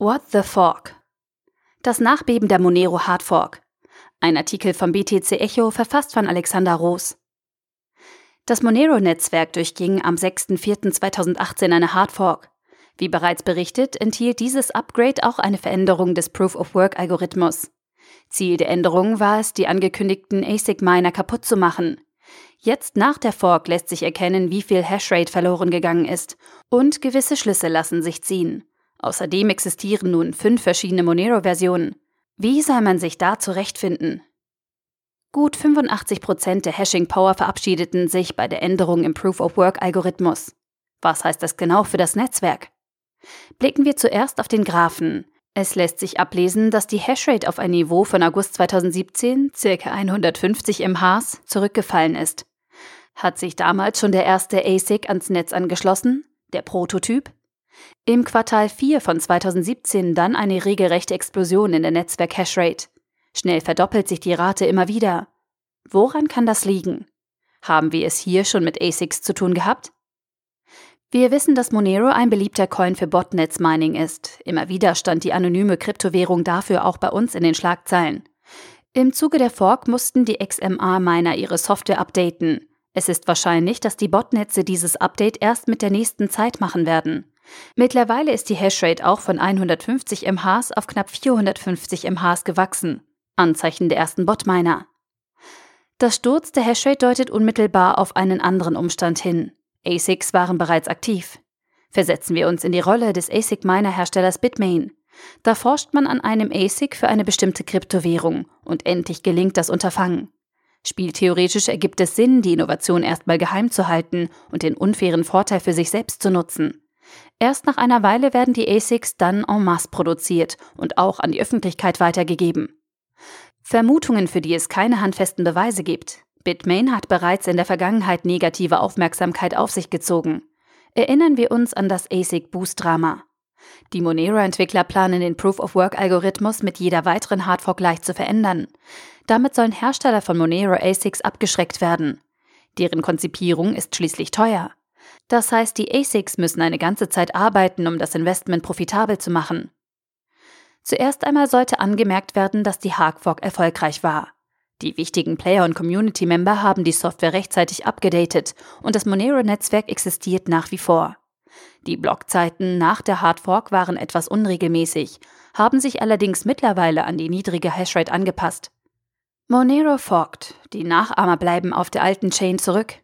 What the Fork? Das Nachbeben der Monero Hardfork. Ein Artikel vom BTC Echo, verfasst von Alexander Roos. Das Monero-Netzwerk durchging am 6.4.2018 eine Hardfork. Wie bereits berichtet, enthielt dieses Upgrade auch eine Veränderung des Proof-of-Work-Algorithmus. Ziel der Änderung war es, die angekündigten ASIC-Miner kaputt zu machen. Jetzt nach der Fork lässt sich erkennen, wie viel Hashrate verloren gegangen ist, und gewisse Schlüsse lassen sich ziehen. Außerdem existieren nun fünf verschiedene Monero-Versionen. Wie soll man sich da zurechtfinden? Gut 85% der Hashing-Power verabschiedeten sich bei der Änderung im Proof-of-Work-Algorithmus. Was heißt das genau für das Netzwerk? Blicken wir zuerst auf den Graphen. Es lässt sich ablesen, dass die Hashrate auf ein Niveau von August 2017, ca. 150 mHs, zurückgefallen ist. Hat sich damals schon der erste ASIC ans Netz angeschlossen, der Prototyp? Im Quartal 4 von 2017 dann eine regelrechte Explosion in der Netzwerk-Hashrate. Schnell verdoppelt sich die Rate immer wieder. Woran kann das liegen? Haben wir es hier schon mit ASICs zu tun gehabt? Wir wissen, dass Monero ein beliebter Coin für Botnetz-Mining ist. Immer wieder stand die anonyme Kryptowährung dafür auch bei uns in den Schlagzeilen. Im Zuge der Fork mussten die XMR-Miner ihre Software updaten. Es ist wahrscheinlich, dass die Botnetze dieses Update erst mit der nächsten Zeit machen werden. Mittlerweile ist die Hashrate auch von 150 mHs auf knapp 450 mHs gewachsen. Anzeichen der ersten Botminer. Das Sturz der Hashrate deutet unmittelbar auf einen anderen Umstand hin. ASICs waren bereits aktiv. Versetzen wir uns in die Rolle des ASIC-Miner-Herstellers Bitmain. Da forscht man an einem ASIC für eine bestimmte Kryptowährung und endlich gelingt das Unterfangen. Spieltheoretisch ergibt es Sinn, die Innovation erstmal geheim zu halten und den unfairen Vorteil für sich selbst zu nutzen. Erst nach einer Weile werden die ASICs dann en masse produziert und auch an die Öffentlichkeit weitergegeben. Vermutungen, für die es keine handfesten Beweise gibt, Bitmain hat bereits in der Vergangenheit negative Aufmerksamkeit auf sich gezogen. Erinnern wir uns an das ASIC-Boost-Drama. Die Monero-Entwickler planen den Proof-of-Work-Algorithmus mit jeder weiteren Hardfork leicht zu verändern. Damit sollen Hersteller von Monero ASICs abgeschreckt werden. Deren Konzipierung ist schließlich teuer. Das heißt, die ASICs müssen eine ganze Zeit arbeiten, um das Investment profitabel zu machen. Zuerst einmal sollte angemerkt werden, dass die Hardfork erfolgreich war. Die wichtigen Player und Community-Member haben die Software rechtzeitig abgedatet und das Monero-Netzwerk existiert nach wie vor. Die Blockzeiten nach der Hardfork waren etwas unregelmäßig, haben sich allerdings mittlerweile an die niedrige Hashrate angepasst. Monero forkt, die Nachahmer bleiben auf der alten Chain zurück.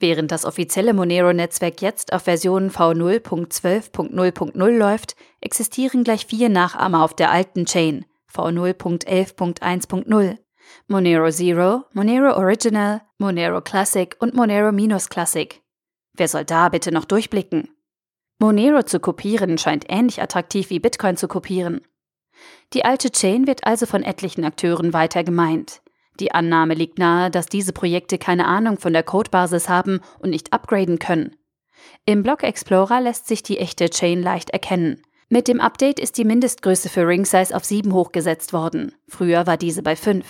Während das offizielle Monero-Netzwerk jetzt auf Version V0.12.0.0 läuft, existieren gleich vier Nachahmer auf der alten Chain V0.11.1.0. Monero Zero, Monero Original, Monero Classic und Monero Minus Classic. Wer soll da bitte noch durchblicken? Monero zu kopieren scheint ähnlich attraktiv wie Bitcoin zu kopieren. Die alte Chain wird also von etlichen Akteuren weiter gemeint. Die Annahme liegt nahe, dass diese Projekte keine Ahnung von der Codebasis haben und nicht upgraden können. Im Block Explorer lässt sich die echte Chain leicht erkennen. Mit dem Update ist die Mindestgröße für Ring Size auf 7 hochgesetzt worden. Früher war diese bei 5.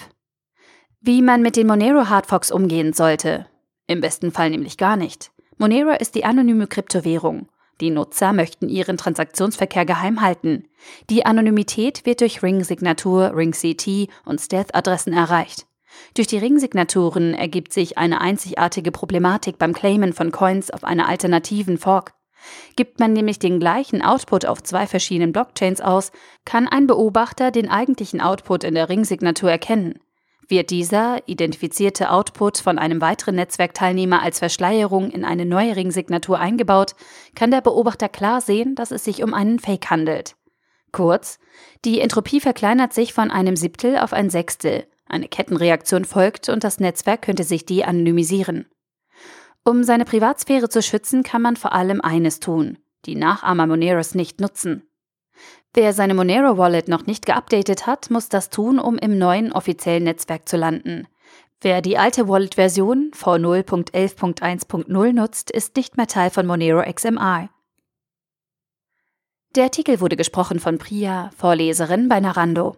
Wie man mit den Monero Hardforks umgehen sollte. Im besten Fall nämlich gar nicht. Monero ist die anonyme Kryptowährung. Die Nutzer möchten ihren Transaktionsverkehr geheim halten. Die Anonymität wird durch Ring-Signatur, Ring-CT und Stealth-Adressen erreicht. Durch die Ring-Signaturen ergibt sich eine einzigartige Problematik beim Claimen von Coins auf einer alternativen Fork. Gibt man nämlich den gleichen Output auf zwei verschiedenen Blockchains aus, kann ein Beobachter den eigentlichen Output in der Ring-Signatur erkennen. Wird dieser identifizierte Output von einem weiteren Netzwerkteilnehmer als Verschleierung in eine neue Ringsignatur eingebaut, kann der Beobachter klar sehen, dass es sich um einen Fake handelt. Kurz, die Entropie verkleinert sich von einem Siebtel auf ein Sechstel, eine Kettenreaktion folgt und das Netzwerk könnte sich de-anonymisieren. Um seine Privatsphäre zu schützen, kann man vor allem eines tun, die Nachahmer Moneros nicht nutzen. Wer seine Monero Wallet noch nicht geupdatet hat, muss das tun, um im neuen offiziellen Netzwerk zu landen. Wer die alte Wallet-Version V0.11.1.0 nutzt, ist nicht mehr Teil von Monero XMR. Der Artikel wurde gesprochen von Priya, Vorleserin bei Narando.